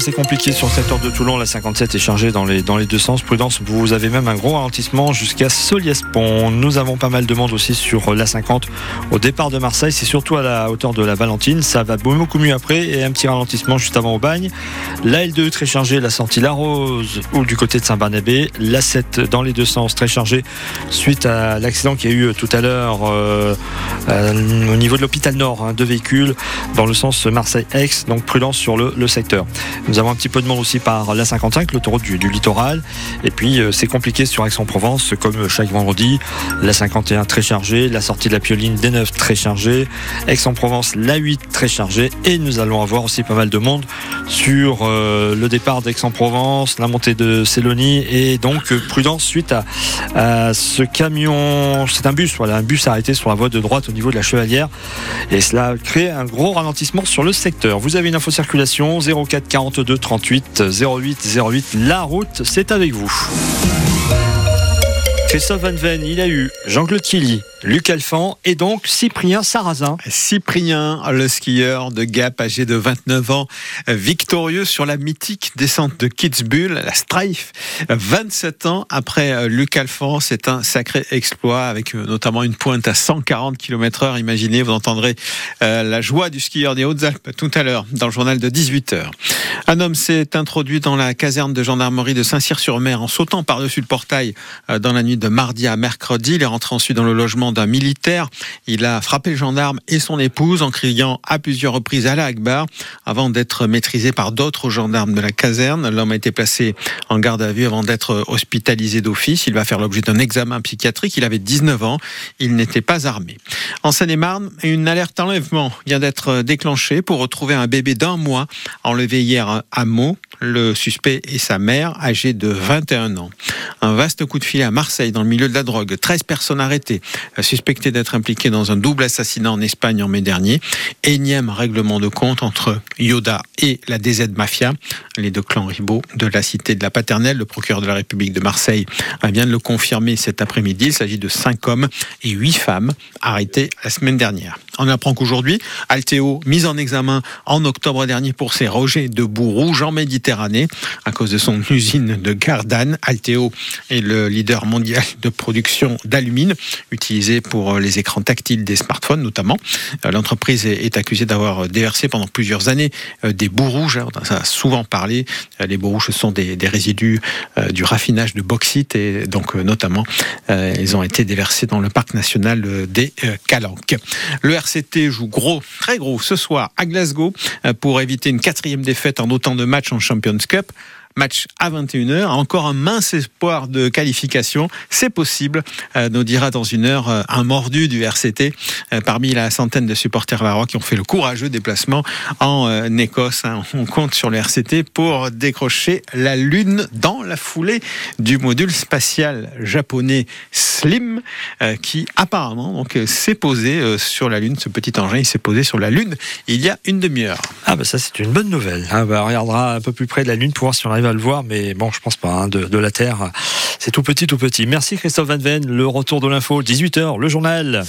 c'est compliqué sur le secteur de Toulon. La 57 est chargée dans les, dans les deux sens. Prudence, vous avez même un gros ralentissement jusqu'à Soliespont. Nous avons pas mal de monde aussi sur la 50 au départ de Marseille. C'est surtout à la hauteur de la Valentine. Ça va beaucoup mieux après et un petit ralentissement juste avant au bagne. La L2 très chargée, la sortie La Rose ou du côté de Saint-Barnabé. La 7 dans les deux sens très chargée suite à l'accident qu'il y a eu tout à l'heure euh, euh, au niveau de l'hôpital Nord. Hein, deux véhicules dans le sens Marseille-Aix. Donc prudence sur le, le, secteur. Nous avons un petit peu de monde aussi par la 55, l'autoroute du, littoral. Et puis euh, c'est compliqué sur Aix-en-Provence comme chaque vendredi. La 51 très chargée, la sortie de la Pioline des 9 très chargée, Aix-en-Provence la 8 très chargée. Et nous allons avoir aussi pas mal de monde sur euh, le départ d'Aix-en-Provence, la montée de Célonie et donc euh, prudence suite à, à ce camion. C'est un bus, voilà, un bus arrêté sur la voie de droite au niveau de la Chevalière. Et cela crée un gros ralentissement sur le secteur. Vous avez une info circulation 04 42 38 08 08. La route, c'est avec vous. Christophe Van Ven, il a eu Jean-Claude Killy, Luc Alphand et donc Cyprien Sarrazin. Cyprien, le skieur de Gap, âgé de 29 ans, victorieux sur la mythique descente de Kitzbühel, la Strife. 27 ans après Luc Alphand, c'est un sacré exploit avec notamment une pointe à 140 km heure. Imaginez, vous entendrez la joie du skieur des Hautes-Alpes tout à l'heure dans le journal de 18h. Un homme s'est introduit dans la caserne de gendarmerie de Saint-Cyr-sur-Mer en sautant par-dessus le portail dans la nuit de mardi à mercredi. Il est rentré ensuite dans le logement d'un militaire. Il a frappé le gendarme et son épouse en criant à plusieurs reprises à la Akbar avant d'être maîtrisé par d'autres gendarmes de la caserne. L'homme a été placé en garde à vue avant d'être hospitalisé d'office. Il va faire l'objet d'un examen psychiatrique. Il avait 19 ans. Il n'était pas armé. En Seine-et-Marne, une alerte enlèvement vient d'être déclenchée pour retrouver un bébé d'un mois enlevé hier à Meaux. Le suspect et sa mère, âgés de 21 ans. Un vaste coup de filet à Marseille dans le milieu de la drogue. 13 personnes arrêtées, suspectées d'être impliquées dans un double assassinat en Espagne en mai dernier. Énième règlement de compte entre Yoda et la DZ Mafia, les deux clans ribaux de la cité de la Paternelle. Le procureur de la République de Marseille vient de le confirmer cet après-midi. Il s'agit de 5 hommes et 8 femmes arrêtés la semaine dernière. On apprend qu'aujourd'hui, Alteo, mise en examen en octobre dernier pour ses rejets de boue rouge en Méditerranée à cause de son usine de Gardanne. Alteo est le leader mondial de production d'alumine utilisé pour les écrans tactiles des smartphones notamment. L'entreprise est accusée d'avoir déversé pendant plusieurs années des boues rouges. Ça a souvent parlé. Les boues rouges sont des, résidus du raffinage de bauxite et donc notamment ils ont été déversés dans le parc national des Calanques. RCT joue gros, très gros ce soir à Glasgow pour éviter une quatrième défaite en autant de matchs en Champions Cup match à 21h. Encore un mince espoir de qualification. C'est possible, euh, nous dira dans une heure euh, un mordu du RCT euh, parmi la centaine de supporters varois qui ont fait le courageux déplacement en euh, Écosse. Hein. On compte sur le RCT pour décrocher la Lune dans la foulée du module spatial japonais Slim euh, qui apparemment donc s'est posé sur la Lune. Ce petit engin, il s'est posé sur la Lune il y a une demi-heure. Ah bah ça c'est une bonne nouvelle. Ah bah on regardera un peu plus près de la Lune pour voir si on arrive à le voir, mais bon, je pense pas. Hein, de, de, la Terre, c'est tout petit, tout petit. Merci Christophe Van Ven. Le retour de l'info, 18h, le journal.